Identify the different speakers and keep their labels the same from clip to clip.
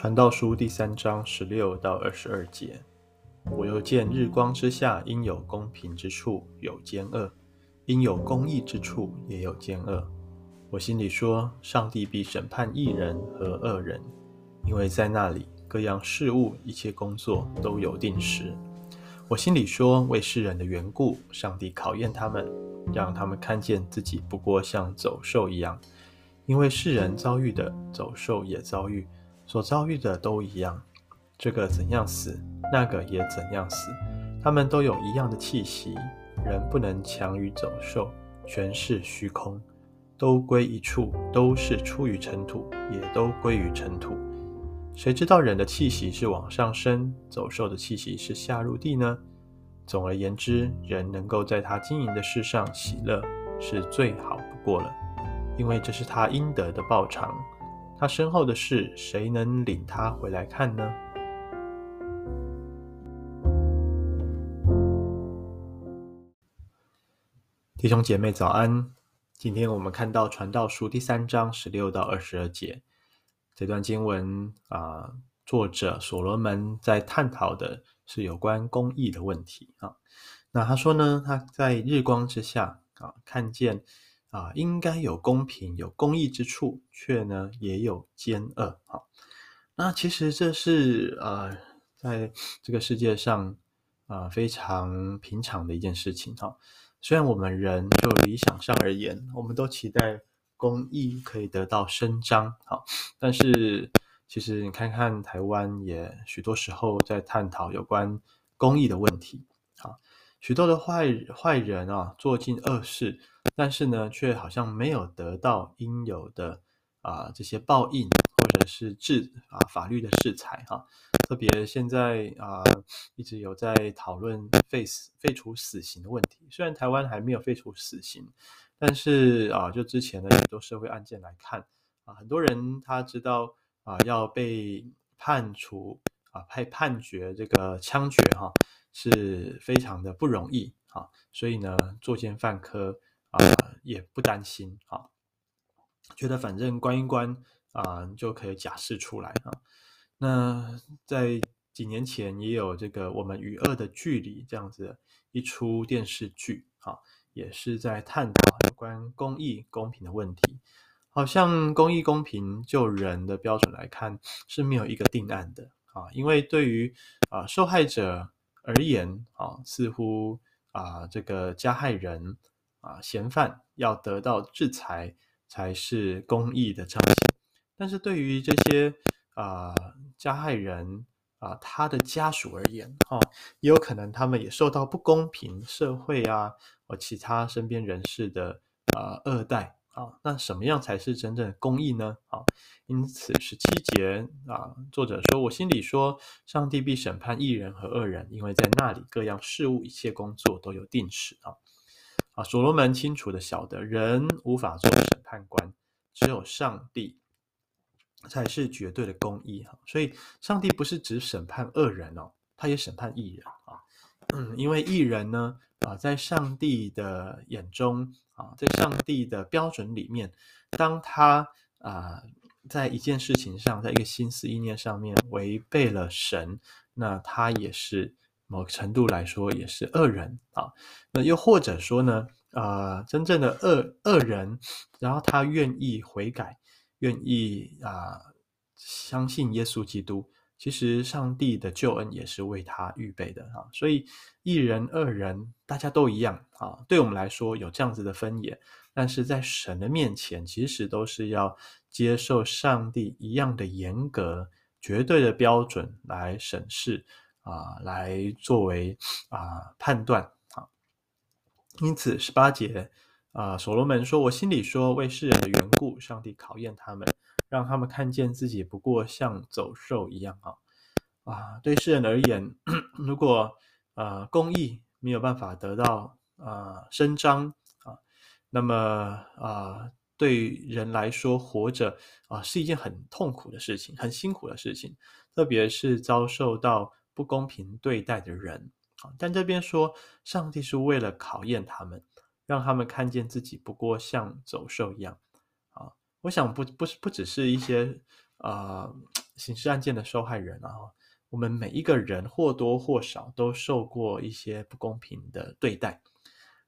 Speaker 1: 传道书第三章十六到二十二节，我又见日光之下，应有公平之处，有奸恶；应有公义之处，也有奸恶。我心里说，上帝必审判义人和恶人，因为在那里各样事物、一切工作都有定时。我心里说，为世人的缘故，上帝考验他们，让他们看见自己不过像走兽一样，因为世人遭遇的，走兽也遭遇。所遭遇的都一样，这个怎样死，那个也怎样死。他们都有一样的气息，人不能强于走兽，全是虚空，都归一处，都是出于尘土，也都归于尘土。谁知道人的气息是往上升，走兽的气息是下入地呢？总而言之，人能够在他经营的事上喜乐，是最好不过了，因为这是他应得的报偿。他身后的事，谁能领他回来看呢？弟兄姐妹早安！今天我们看到《传道书》第三章十六到二十二节这段经文啊、作者所罗门在探讨的是有关公义的问题啊。那他说呢，他在日光之下啊，看见。啊，应该有公平、有公义之处，却呢也有奸恶。好，那其实这是呃，在这个世界上啊、非常平常的一件事情。哈，虽然我们人就理想上而言，我们都期待公义可以得到伸张。好，但是其实你看看台湾，也许多时候在探讨有关公义的问题。好，许多的坏坏人啊，做尽恶事。但是呢，却好像没有得到应有的啊、这些报应，或者是制啊法律的制裁哈。特别现在啊、一直有在讨论废死废除死刑的问题。虽然台湾还没有废除死刑，但是啊就之前的许多社会案件来看啊，很多人他知道啊要被判处啊判判决这个枪决哈、啊、是非常的不容易啊，所以呢作奸犯科。啊、也不担心啊，觉得反正关一关啊、就可以假释出来啊。那在几年前也有这个《我们与恶的距离》这样子一出电视剧啊，也是在探讨有关公义公平的问题。好像公义公平就人的标准来看是没有一个定案的啊，因为对于啊受害者而言啊，似乎啊这个加害人。啊，嫌犯要得到制裁才是公义的彰显。但是对于这些啊加害人啊他的家属而言，哈、也有可能他们也受到不公平社会啊或其他身边人士的啊恶待啊。那什么样才是真正的公义呢？啊，因此十七节啊，作者说：“我心里说，上帝必审判义人和恶人，因为在那里各样事物、一切工作都有定时啊。”啊，所罗门清楚的晓得，人无法做审判官，只有上帝才是绝对的公义哈。所以，上帝不是只审判恶人哦，他也审判义人啊。嗯，因为艺人呢，啊，在上帝的眼中啊，在上帝的标准里面，当他啊，在一件事情上，在一个心思意念上面违背了神，那他也是。某程度来说，也是恶人啊。那又或者说呢，啊、真正的恶恶人，然后他愿意悔改，愿意啊、相信耶稣基督。其实上帝的救恩也是为他预备的啊。所以一人二人，大家都一样啊。对我们来说有这样子的分野，但是在神的面前，其实都是要接受上帝一样的严格、绝对的标准来审视。啊，来作为啊判断啊，因此十八节啊，所罗门说：“我心里说，为世人的缘故，上帝考验他们，让他们看见自己不过像走兽一样啊啊！对世人而言，如果啊公义没有办法得到啊伸张啊，那么啊对人来说，活着啊是一件很痛苦的事情，很辛苦的事情，特别是遭受到。”不公平对待的人啊，但这边说，上帝是为了考验他们，让他们看见自己不过像走兽一样。我想不不是不只是一些啊刑事案件的受害人啊，我们每一个人或多或少都受过一些不公平的对待。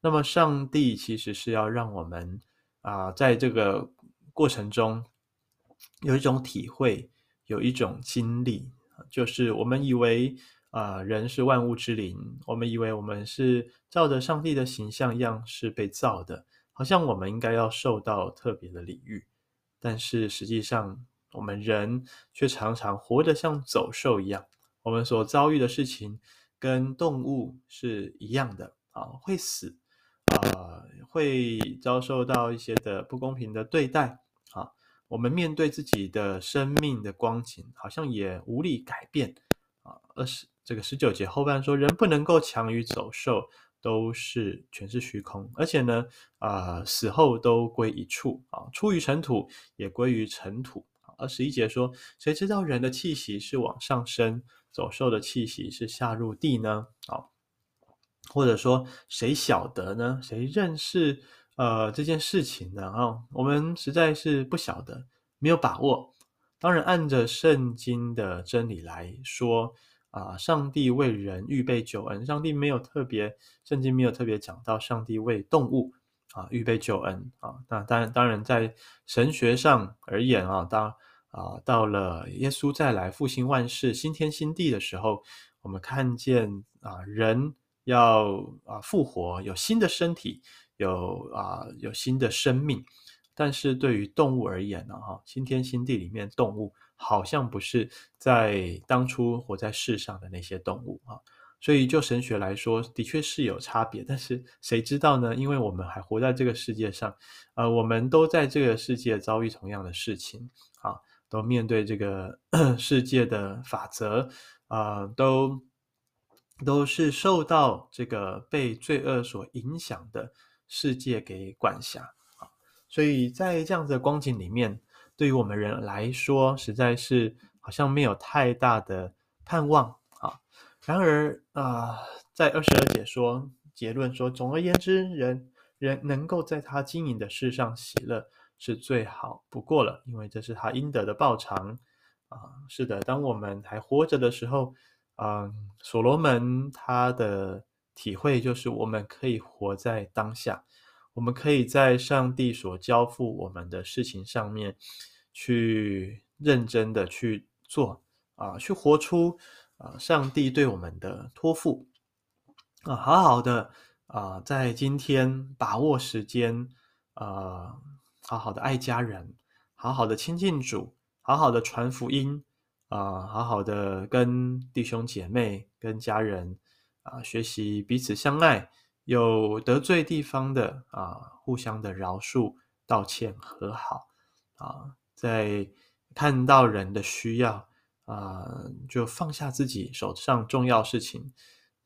Speaker 1: 那么，上帝其实是要让我们啊、在这个过程中有一种体会，有一种经历，就是我们以为啊、人是万物之灵，我们以为我们是照着上帝的形象样式被造的，好像我们应该要受到特别的礼遇，但是实际上，我们人却常常活得像走兽一样，我们所遭遇的事情跟动物是一样的啊，会死。啊、会遭受到一些的不公平的对待啊。我们面对自己的生命的光景，好像也无力改变啊。二十这个十九节后半说，人不能够强于走兽，都是全是虚空，而且呢，啊、死后都归一处啊，出于尘土，也归于尘土。二十一节说，谁知道人的气息是往上升，走兽的气息是下入地呢？啊。或者说，谁晓得呢？谁认识呃这件事情呢？啊，我们实在是不晓得，没有把握。当然，按着圣经的真理来说，啊，上帝为人预备救恩，上帝没有特别，圣经没有特别讲到上帝为动物啊预备救恩啊。那当然，当然在神学上而言啊，当啊到了耶稣再来复兴万世、新天新地的时候，我们看见啊人。要啊复活，有新的身体，有啊有新的生命，但是对于动物而言呢，哈，新天新地里面动物好像不是在当初活在世上的那些动物啊，所以就神学来说，的确是有差别，但是谁知道呢？因为我们还活在这个世界上，呃，我们都在这个世界遭遇同样的事情啊，都面对这个 世界的法则啊，都。都是受到这个被罪恶所影响的世界给管辖，所以在这样子的光景里面，对于我们人来说，实在是好像没有太大的盼望啊。然而啊，在二十二节说结论说，总而言之，人人能够在他经营的事上喜乐，是最好不过了，因为这是他应得的报偿啊。是的，当我们还活着的时候。嗯，所罗门他的体会就是，我们可以活在当下，我们可以在上帝所交付我们的事情上面，去认真的去做啊，去活出啊上帝对我们的托付啊，好好的啊，在今天把握时间啊，好好的爱家人，好好的亲近主，好好的传福音。啊，好好的跟弟兄姐妹、跟家人啊，学习彼此相爱，有得罪地方的啊，互相的饶恕、道歉、和好啊，在看到人的需要啊，就放下自己手上重要事情，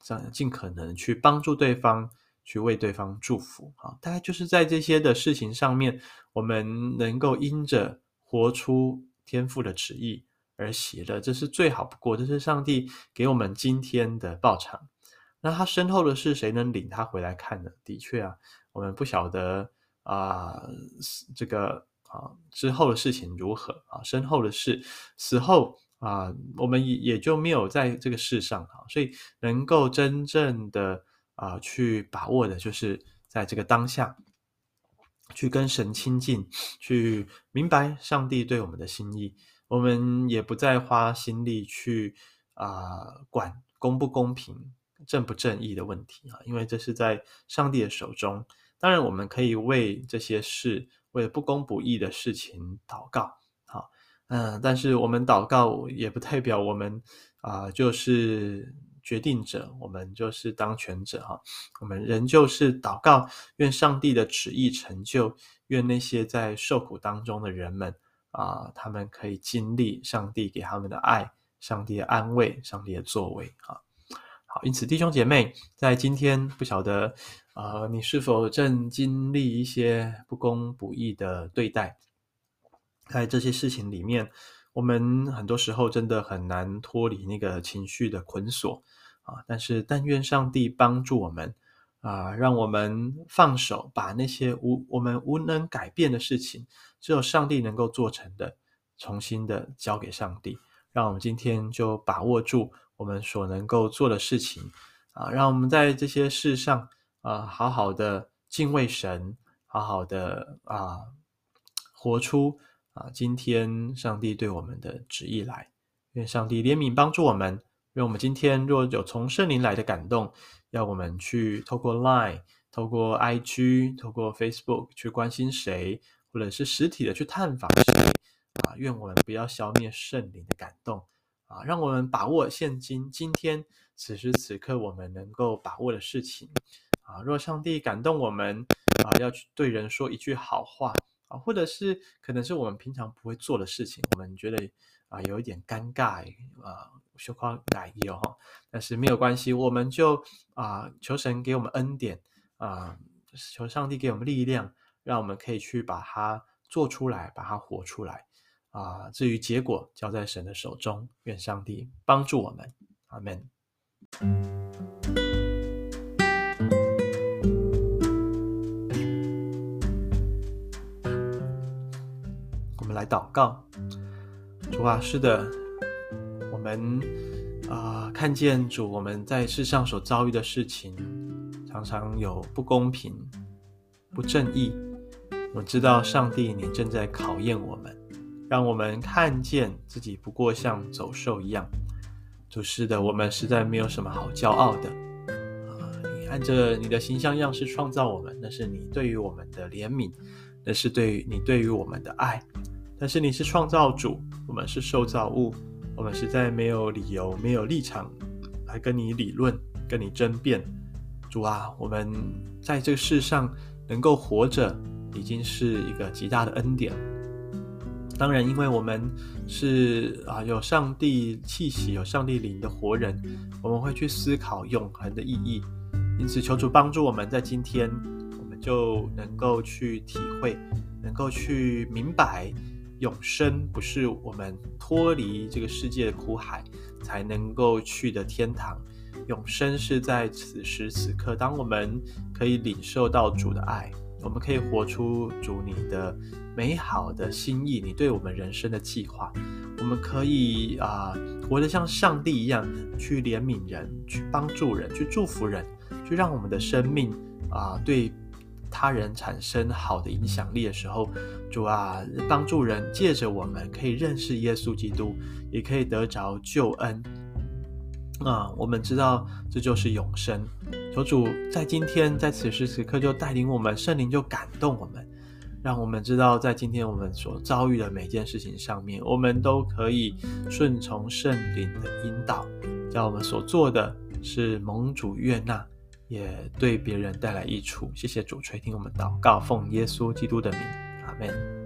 Speaker 1: 这样尽可能去帮助对方，去为对方祝福啊。大概就是在这些的事情上面，我们能够因着活出天父的旨意。而喜乐，这是最好不过，这是上帝给我们今天的报偿。那他身后的事，谁能领他回来看呢？的确啊，我们不晓得啊、这个啊之后的事情如何啊，身后的事，死后啊，我们也也就没有在这个世上啊，所以能够真正的啊去把握的，就是在这个当下，去跟神亲近，去明白上帝对我们的心意。我们也不再花心力去啊、管公不公平、正不正义的问题啊，因为这是在上帝的手中。当然，我们可以为这些事、为不公不义的事情祷告，好，嗯，但是我们祷告也不代表我们啊、就是决定者，我们就是当权者哈。我们仍旧是祷告，愿上帝的旨意成就，愿那些在受苦当中的人们。啊，他们可以经历上帝给他们的爱，上帝的安慰，上帝的作为啊。好，因此弟兄姐妹，在今天不晓得，呃，你是否正经历一些不公不义的对待？在这些事情里面，我们很多时候真的很难脱离那个情绪的捆锁啊。但是，但愿上帝帮助我们。啊，让我们放手，把那些无我们无能改变的事情，只有上帝能够做成的，重新的交给上帝，让我们今天就把握住我们所能够做的事情啊，让我们在这些事上啊，好好的敬畏神，好好的啊，活出啊今天上帝对我们的旨意来。愿上帝怜悯帮助我们，愿我们今天若有从圣灵来的感动，要我们去透过 Line、透过 IG、透过 Facebook 去关心谁，或者是实体的去探访谁。啊，愿我们不要消灭圣灵的感动啊！让我们把握现今今天此时此刻我们能够把握的事情啊！若上帝感动我们啊，要去对人说一句好话啊，或者是可能是我们平常不会做的事情，我们觉得啊有一点尴尬啊，羞夸难言哈，但是没有关系，我们就啊求神给我们恩典啊，求上帝给我们力量，让我们可以去把它做出来，把它活出来。啊，至于结果，交在神的手中。愿上帝帮助我们，阿门。我们来祷告，主啊，是的，我们啊，看见主我们在世上所遭遇的事情，常常有不公平、不正义。我知道上帝，你正在考验我们。让我们看见自己不过像走兽一样，主是的，我们实在没有什么好骄傲的啊！你按着你的形象样式创造我们，那是你对于我们的怜悯，那是对于你对于我们的爱。但是你是创造主，我们是受造物，我们实在没有理由、没有立场来跟你理论、跟你争辩。主啊，我们在这个世上能够活着，已经是一个极大的恩典。当然，因为我们是啊有上帝气息、有上帝灵的活人，我们会去思考永恒的意义。因此，求主帮助我们在今天，我们就能够去体会，能够去明白，永生不是我们脱离这个世界的苦海才能够去的天堂。永生是在此时此刻，当我们可以领受到主的爱。我们可以活出主你的美好的心意，你对我们人生的计划。我们可以啊、活得像上帝一样，去怜悯人，去帮助人，去祝福人，去让我们的生命啊、对他人产生好的影响力的时候，主啊，帮助人，借着我们可以认识耶稣基督，也可以得着救恩。啊、嗯，我们知道这就是永生。求主在今天，在此时此刻就带领我们，圣灵就感动我们，让我们知道，在今天我们所遭遇的每件事情上面，我们都可以顺从圣灵的引导，叫我们所做的是蒙主悦纳，也对别人带来益处。谢谢主垂听我们祷告，奉耶稣基督的名，阿门。